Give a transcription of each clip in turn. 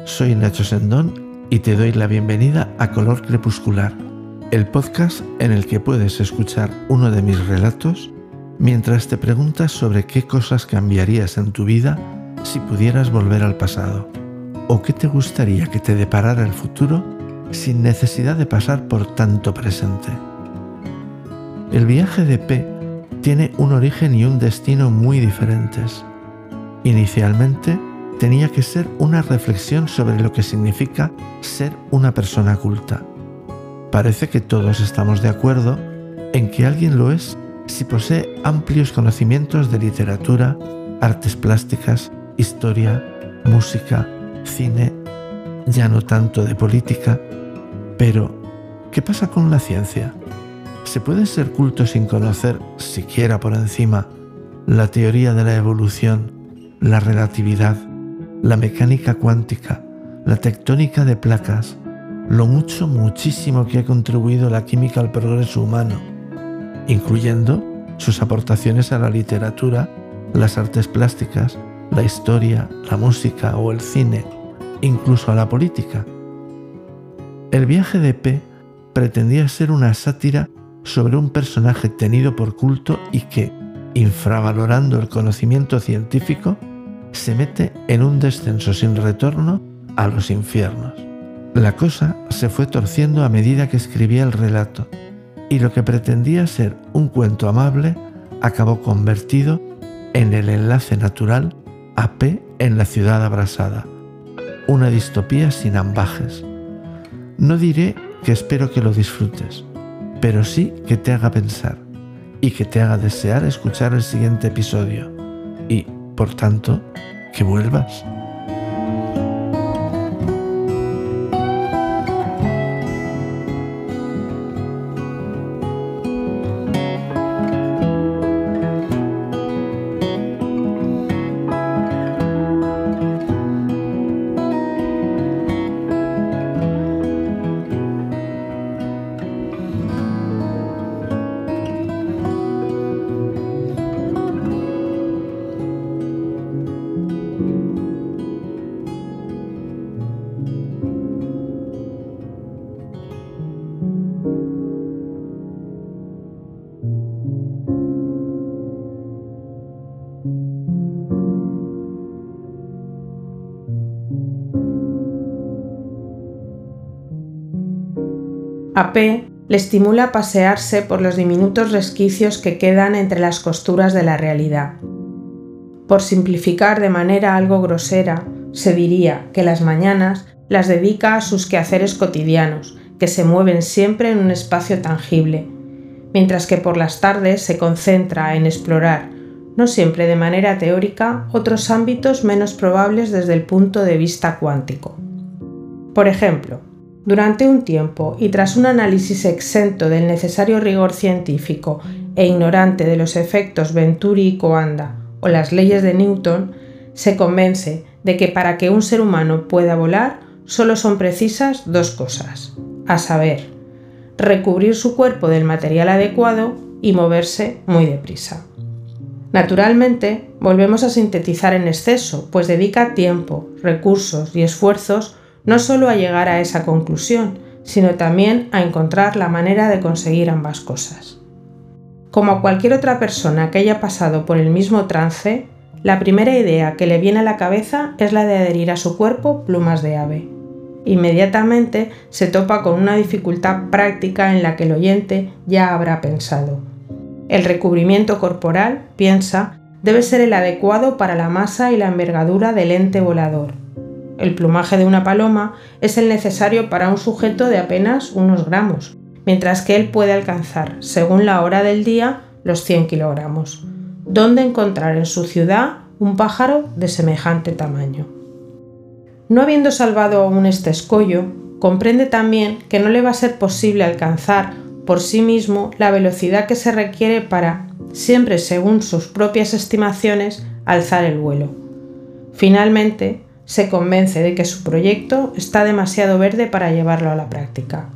Nacho Sendón y te doy la bienvenida a Color Crepuscular, el podcast en el que puedes escuchar uno de mis relatos mientras te preguntas sobre qué cosas cambiarías en tu vida si pudieras volver al pasado o qué te gustaría que te deparara el futuro sin necesidad de pasar por tanto presente. El viaje de P tiene un origen y un destino muy diferentes. Inicialmente, tenía que ser una reflexión sobre lo que significa ser una persona culta. Parece que todos estamos de acuerdo en que alguien lo es si posee amplios conocimientos de literatura, artes plásticas, historia, música, cine, ya no tanto de política, pero ¿qué pasa con la ciencia? ¿Se puede ser culto sin conocer, siquiera por encima, la teoría de la evolución, la relatividad, la mecánica cuántica, la tectónica de placas, lo mucho, muchísimo que ha contribuido la química al progreso humano, incluyendo sus aportaciones a la literatura, las artes plásticas, la historia, la música o el cine, incluso a la política. El viaje de P pretendía ser una sátira sobre un personaje tenido por culto y que, infravalorando el conocimiento científico, se mete en un descenso sin retorno a los infiernos. La cosa se fue torciendo a medida que escribía el relato, y lo que pretendía ser un cuento amable acabó convertido en el enlace natural a P en la ciudad abrasada, una distopía sin ambajes. No diré que espero que lo disfrutes, pero sí que te haga pensar y que te haga desear escuchar el siguiente episodio y, por tanto, que vuelvas. A P le estimula pasearse por los diminutos resquicios que quedan entre las costuras de la realidad. Por simplificar de manera algo grosera, se diría que las mañanas las dedica a sus quehaceres cotidianos, que se mueven siempre en un espacio tangible, mientras que por las tardes se concentra en explorar, no siempre de manera teórica, otros ámbitos menos probables desde el punto de vista cuántico. Por ejemplo, durante un tiempo y tras un análisis exento del necesario rigor científico e ignorante de los efectos Venturi y Coanda o las leyes de Newton, se convence de que para que un ser humano pueda volar solo son precisas dos cosas, a saber, recubrir su cuerpo del material adecuado y moverse muy deprisa. Naturalmente, volvemos a sintetizar en exceso, pues dedica tiempo, recursos y esfuerzos no solo a llegar a esa conclusión, sino también a encontrar la manera de conseguir ambas cosas. Como a cualquier otra persona que haya pasado por el mismo trance, la primera idea que le viene a la cabeza es la de adherir a su cuerpo plumas de ave. Inmediatamente se topa con una dificultad práctica en la que el oyente ya habrá pensado. El recubrimiento corporal, piensa, debe ser el adecuado para la masa y la envergadura del ente volador, el plumaje de una paloma es el necesario para un sujeto de apenas unos gramos, mientras que él puede alcanzar, según la hora del día, los 100 kilogramos. ¿Dónde encontrar en su ciudad un pájaro de semejante tamaño? No habiendo salvado aún este escollo, comprende también que no le va a ser posible alcanzar por sí mismo la velocidad que se requiere para, siempre según sus propias estimaciones, alzar el vuelo. Finalmente, se convence de que su proyecto está demasiado verde para llevarlo a la práctica.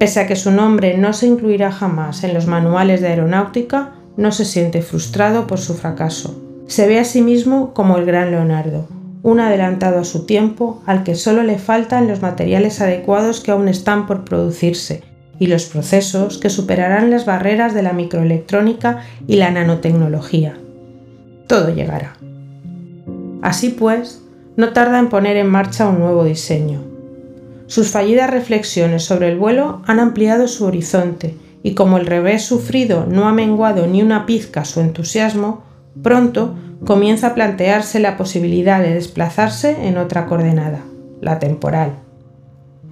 Pese a que su nombre no se incluirá jamás en los manuales de aeronáutica, no se siente frustrado por su fracaso. Se ve a sí mismo como el gran Leonardo, un adelantado a su tiempo al que solo le faltan los materiales adecuados que aún están por producirse y los procesos que superarán las barreras de la microelectrónica y la nanotecnología. Todo llegará. Así pues, no tarda en poner en marcha un nuevo diseño. Sus fallidas reflexiones sobre el vuelo han ampliado su horizonte y como el revés sufrido no ha menguado ni una pizca su entusiasmo, pronto comienza a plantearse la posibilidad de desplazarse en otra coordenada, la temporal.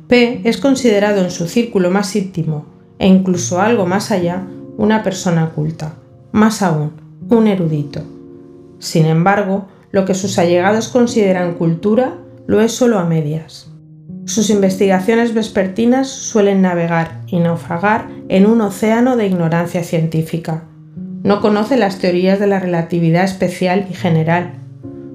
P es considerado en su círculo más íntimo e incluso algo más allá una persona culta, más aún, un erudito. Sin embargo, lo que sus allegados consideran cultura lo es solo a medias. Sus investigaciones vespertinas suelen navegar y naufragar en un océano de ignorancia científica. No conoce las teorías de la relatividad especial y general.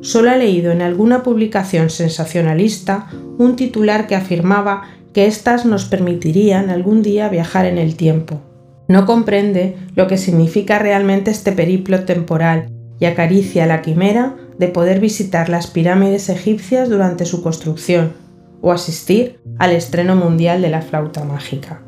Solo ha leído en alguna publicación sensacionalista un titular que afirmaba que éstas nos permitirían algún día viajar en el tiempo. No comprende lo que significa realmente este periplo temporal y acaricia la quimera de poder visitar las pirámides egipcias durante su construcción o asistir al estreno mundial de la flauta mágica.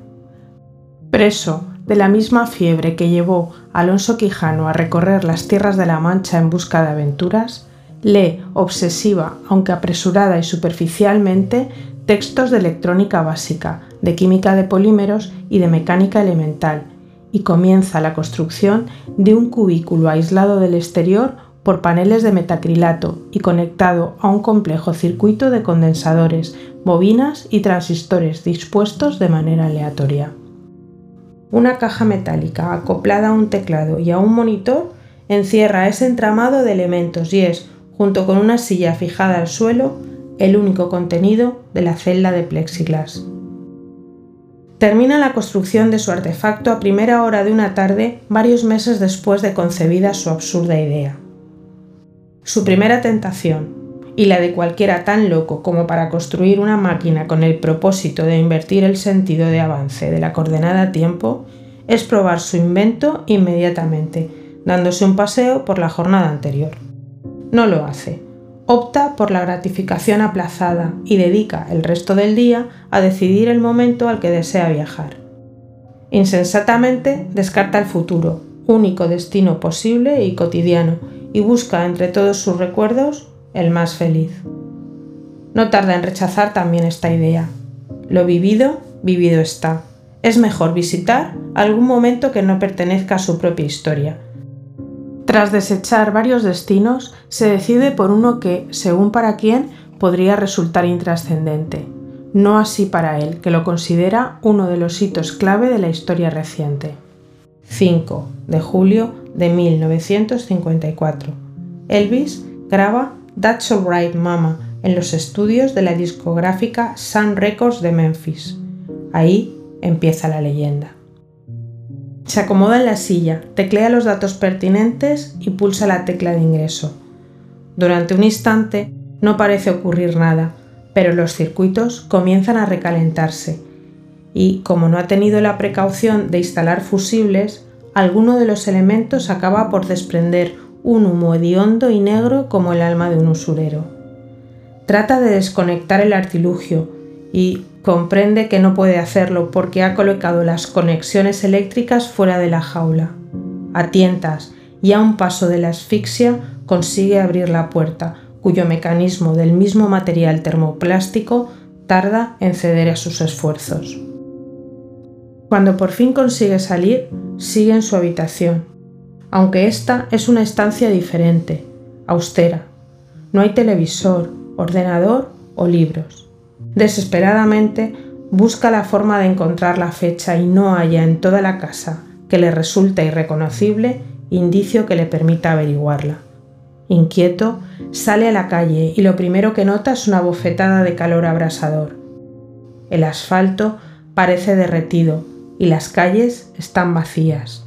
Preso de la misma fiebre que llevó Alonso Quijano a recorrer las tierras de la Mancha en busca de aventuras, lee obsesiva, aunque apresurada y superficialmente, textos de electrónica básica, de química de polímeros y de mecánica elemental, y comienza la construcción de un cubículo aislado del exterior por paneles de metacrilato y conectado a un complejo circuito de condensadores, bobinas y transistores dispuestos de manera aleatoria. Una caja metálica acoplada a un teclado y a un monitor encierra ese entramado de elementos y es, junto con una silla fijada al suelo, el único contenido de la celda de plexiglas. Termina la construcción de su artefacto a primera hora de una tarde varios meses después de concebida su absurda idea. Su primera tentación, y la de cualquiera tan loco como para construir una máquina con el propósito de invertir el sentido de avance de la coordenada tiempo, es probar su invento inmediatamente, dándose un paseo por la jornada anterior. No lo hace, opta por la gratificación aplazada y dedica el resto del día a decidir el momento al que desea viajar. Insensatamente descarta el futuro, único destino posible y cotidiano, y busca entre todos sus recuerdos el más feliz. No tarda en rechazar también esta idea. Lo vivido, vivido está. Es mejor visitar algún momento que no pertenezca a su propia historia, tras desechar varios destinos, se decide por uno que, según para quien, podría resultar intrascendente. No así para él, que lo considera uno de los hitos clave de la historia reciente. 5 de julio de 1954. Elvis graba That's Alright Mama en los estudios de la discográfica Sun Records de Memphis. Ahí empieza la leyenda. Se acomoda en la silla, teclea los datos pertinentes y pulsa la tecla de ingreso. Durante un instante no parece ocurrir nada, pero los circuitos comienzan a recalentarse y, como no ha tenido la precaución de instalar fusibles, alguno de los elementos acaba por desprender un humo hediondo y negro como el alma de un usurero. Trata de desconectar el artilugio y, comprende que no puede hacerlo porque ha colocado las conexiones eléctricas fuera de la jaula. A tientas y a un paso de la asfixia consigue abrir la puerta, cuyo mecanismo del mismo material termoplástico tarda en ceder a sus esfuerzos. Cuando por fin consigue salir, sigue en su habitación, aunque esta es una estancia diferente, austera. No hay televisor, ordenador o libros. Desesperadamente busca la forma de encontrar la fecha y no halla en toda la casa que le resulta irreconocible indicio que le permita averiguarla. Inquieto, sale a la calle y lo primero que nota es una bofetada de calor abrasador. El asfalto parece derretido y las calles están vacías.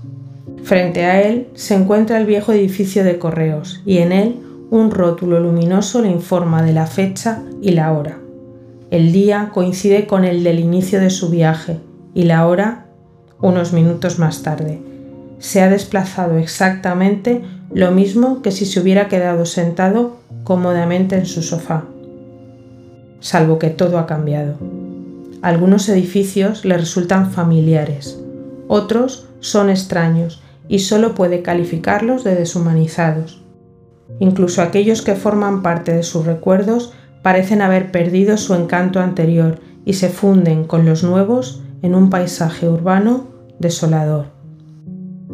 Frente a él se encuentra el viejo edificio de correos y en él un rótulo luminoso le informa de la fecha y la hora. El día coincide con el del inicio de su viaje y la hora unos minutos más tarde. se ha desplazado exactamente lo mismo que si se hubiera quedado sentado cómodamente en su sofá. Salvo que todo ha cambiado. Algunos edificios le resultan familiares, otros son extraños y solo puede calificarlos de deshumanizados. Incluso aquellos que forman parte de sus recuerdos parecen haber perdido su encanto anterior y se funden con los nuevos en un paisaje urbano desolador.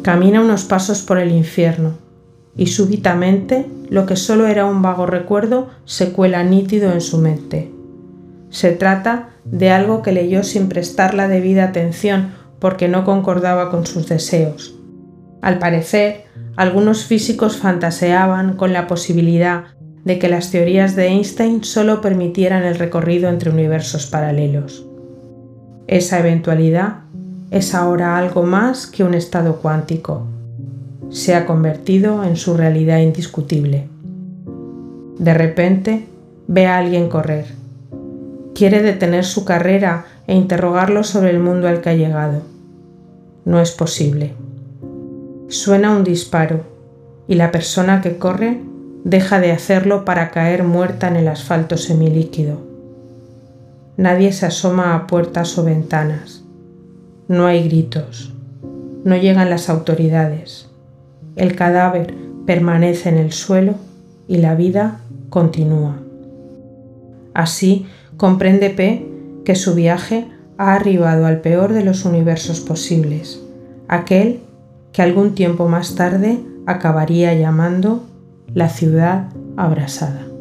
Camina unos pasos por el infierno y súbitamente lo que solo era un vago recuerdo se cuela nítido en su mente. Se trata de algo que leyó sin prestar la debida atención porque no concordaba con sus deseos. Al parecer, algunos físicos fantaseaban con la posibilidad de que las teorías de Einstein solo permitieran el recorrido entre universos paralelos. Esa eventualidad es ahora algo más que un estado cuántico. Se ha convertido en su realidad indiscutible. De repente, ve a alguien correr. Quiere detener su carrera e interrogarlo sobre el mundo al que ha llegado. No es posible. Suena un disparo y la persona que corre deja de hacerlo para caer muerta en el asfalto semilíquido. Nadie se asoma a puertas o ventanas. No hay gritos. No llegan las autoridades. El cadáver permanece en el suelo y la vida continúa. Así comprende P que su viaje ha arribado al peor de los universos posibles, aquel que algún tiempo más tarde acabaría llamando la ciudad abrasada.